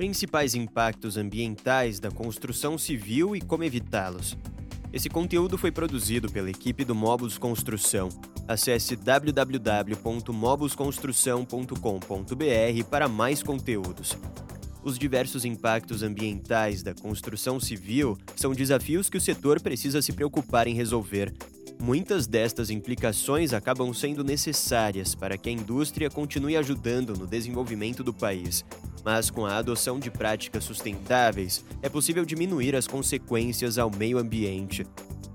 Principais impactos ambientais da construção civil e como evitá-los. Esse conteúdo foi produzido pela equipe do Mobus Construção. Acesse www.mobusconstrução.com.br para mais conteúdos. Os diversos impactos ambientais da construção civil são desafios que o setor precisa se preocupar em resolver. Muitas destas implicações acabam sendo necessárias para que a indústria continue ajudando no desenvolvimento do país. Mas com a adoção de práticas sustentáveis, é possível diminuir as consequências ao meio ambiente.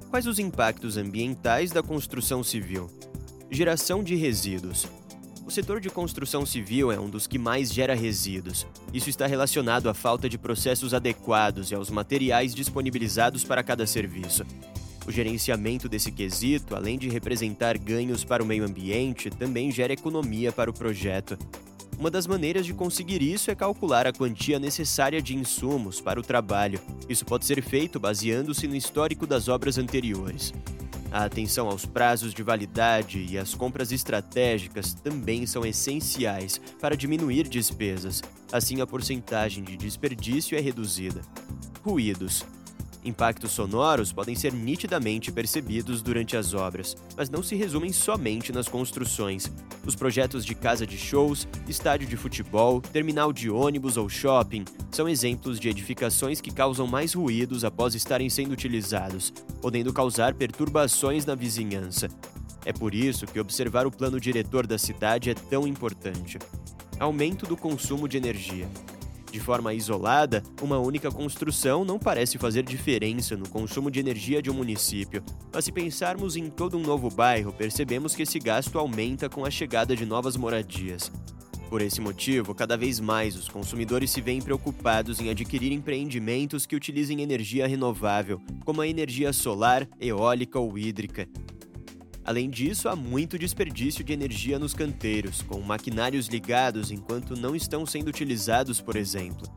Quais os impactos ambientais da construção civil? Geração de resíduos. O setor de construção civil é um dos que mais gera resíduos. Isso está relacionado à falta de processos adequados e aos materiais disponibilizados para cada serviço. O gerenciamento desse quesito, além de representar ganhos para o meio ambiente, também gera economia para o projeto. Uma das maneiras de conseguir isso é calcular a quantia necessária de insumos para o trabalho. Isso pode ser feito baseando-se no histórico das obras anteriores. A atenção aos prazos de validade e as compras estratégicas também são essenciais para diminuir despesas, assim a porcentagem de desperdício é reduzida. Ruídos. Impactos sonoros podem ser nitidamente percebidos durante as obras, mas não se resumem somente nas construções. Os projetos de casa de shows, estádio de futebol, terminal de ônibus ou shopping são exemplos de edificações que causam mais ruídos após estarem sendo utilizados, podendo causar perturbações na vizinhança. É por isso que observar o plano diretor da cidade é tão importante. Aumento do consumo de energia. De forma isolada, uma única construção não parece fazer diferença no consumo de energia de um município, mas se pensarmos em todo um novo bairro, percebemos que esse gasto aumenta com a chegada de novas moradias. Por esse motivo, cada vez mais os consumidores se veem preocupados em adquirir empreendimentos que utilizem energia renovável, como a energia solar, eólica ou hídrica. Além disso, há muito desperdício de energia nos canteiros, com maquinários ligados enquanto não estão sendo utilizados, por exemplo.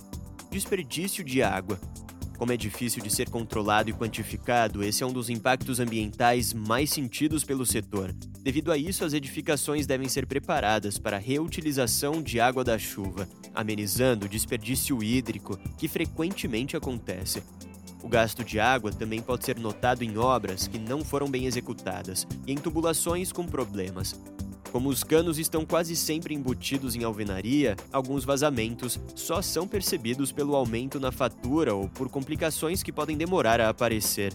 Desperdício de água. Como é difícil de ser controlado e quantificado, esse é um dos impactos ambientais mais sentidos pelo setor. Devido a isso, as edificações devem ser preparadas para a reutilização de água da chuva, amenizando o desperdício hídrico que frequentemente acontece. O gasto de água também pode ser notado em obras que não foram bem executadas e em tubulações com problemas. Como os canos estão quase sempre embutidos em alvenaria, alguns vazamentos só são percebidos pelo aumento na fatura ou por complicações que podem demorar a aparecer.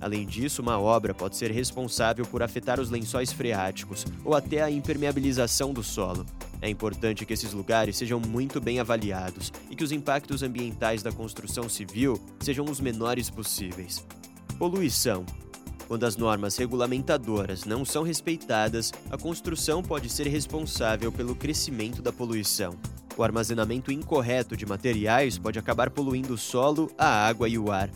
Além disso, uma obra pode ser responsável por afetar os lençóis freáticos ou até a impermeabilização do solo. É importante que esses lugares sejam muito bem avaliados e que os impactos ambientais da construção civil sejam os menores possíveis. Poluição. Quando as normas regulamentadoras não são respeitadas, a construção pode ser responsável pelo crescimento da poluição. O armazenamento incorreto de materiais pode acabar poluindo o solo, a água e o ar,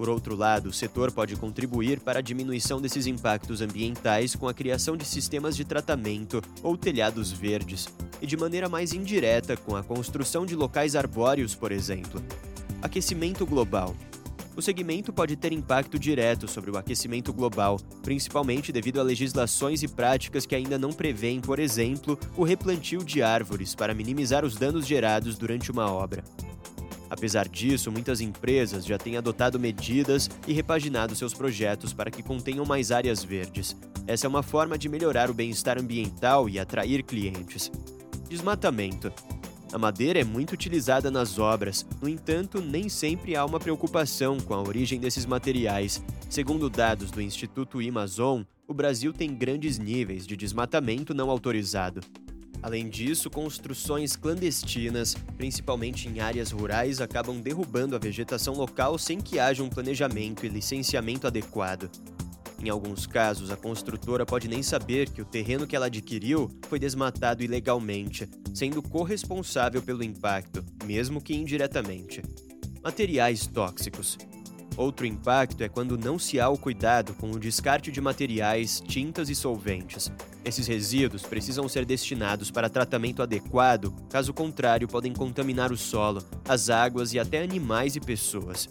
por outro lado, o setor pode contribuir para a diminuição desses impactos ambientais com a criação de sistemas de tratamento ou telhados verdes, e de maneira mais indireta com a construção de locais arbóreos, por exemplo. Aquecimento global. O segmento pode ter impacto direto sobre o aquecimento global, principalmente devido a legislações e práticas que ainda não prevêem, por exemplo, o replantio de árvores para minimizar os danos gerados durante uma obra. Apesar disso, muitas empresas já têm adotado medidas e repaginado seus projetos para que contenham mais áreas verdes. Essa é uma forma de melhorar o bem-estar ambiental e atrair clientes. Desmatamento. A madeira é muito utilizada nas obras, no entanto, nem sempre há uma preocupação com a origem desses materiais. Segundo dados do Instituto Amazon, o Brasil tem grandes níveis de desmatamento não autorizado. Além disso, construções clandestinas, principalmente em áreas rurais, acabam derrubando a vegetação local sem que haja um planejamento e licenciamento adequado. Em alguns casos, a construtora pode nem saber que o terreno que ela adquiriu foi desmatado ilegalmente, sendo corresponsável pelo impacto, mesmo que indiretamente. Materiais tóxicos. Outro impacto é quando não se há o cuidado com o descarte de materiais, tintas e solventes. Esses resíduos precisam ser destinados para tratamento adequado, caso contrário, podem contaminar o solo, as águas e até animais e pessoas.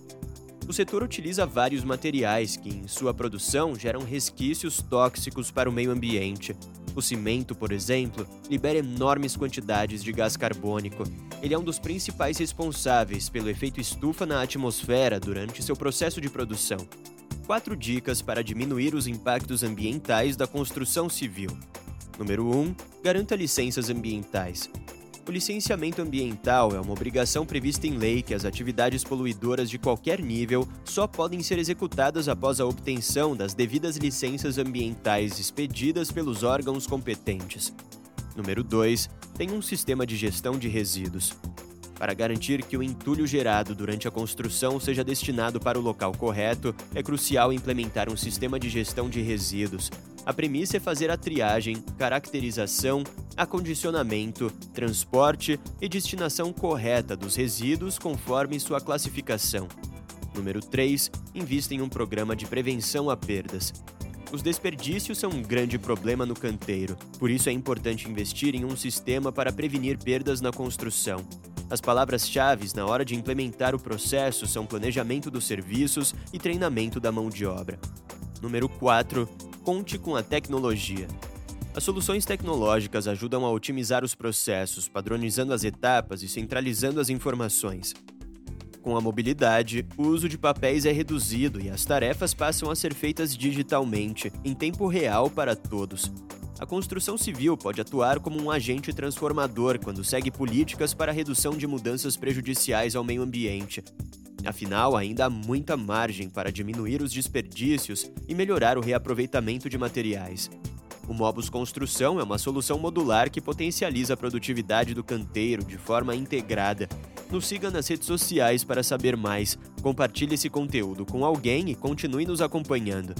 O setor utiliza vários materiais que, em sua produção, geram resquícios tóxicos para o meio ambiente. O cimento, por exemplo, libera enormes quantidades de gás carbônico. Ele é um dos principais responsáveis pelo efeito estufa na atmosfera durante seu processo de produção. Quatro dicas para diminuir os impactos ambientais da construção civil. Número 1. Um, garanta licenças ambientais. O licenciamento ambiental é uma obrigação prevista em lei que as atividades poluidoras de qualquer nível só podem ser executadas após a obtenção das devidas licenças ambientais expedidas pelos órgãos competentes. Número 2. Tem um sistema de gestão de resíduos. Para garantir que o entulho gerado durante a construção seja destinado para o local correto, é crucial implementar um sistema de gestão de resíduos, a premissa é fazer a triagem, caracterização, acondicionamento, transporte e destinação correta dos resíduos conforme sua classificação. Número 3. Invista em um programa de prevenção a perdas. Os desperdícios são um grande problema no canteiro, por isso é importante investir em um sistema para prevenir perdas na construção. As palavras-chave na hora de implementar o processo são planejamento dos serviços e treinamento da mão de obra. Número 4 conte com a tecnologia. As soluções tecnológicas ajudam a otimizar os processos, padronizando as etapas e centralizando as informações. Com a mobilidade, o uso de papéis é reduzido e as tarefas passam a ser feitas digitalmente, em tempo real para todos. A construção civil pode atuar como um agente transformador quando segue políticas para redução de mudanças prejudiciais ao meio ambiente, Afinal, ainda há muita margem para diminuir os desperdícios e melhorar o reaproveitamento de materiais. O Mobus Construção é uma solução modular que potencializa a produtividade do canteiro de forma integrada. Nos siga nas redes sociais para saber mais, compartilhe esse conteúdo com alguém e continue nos acompanhando.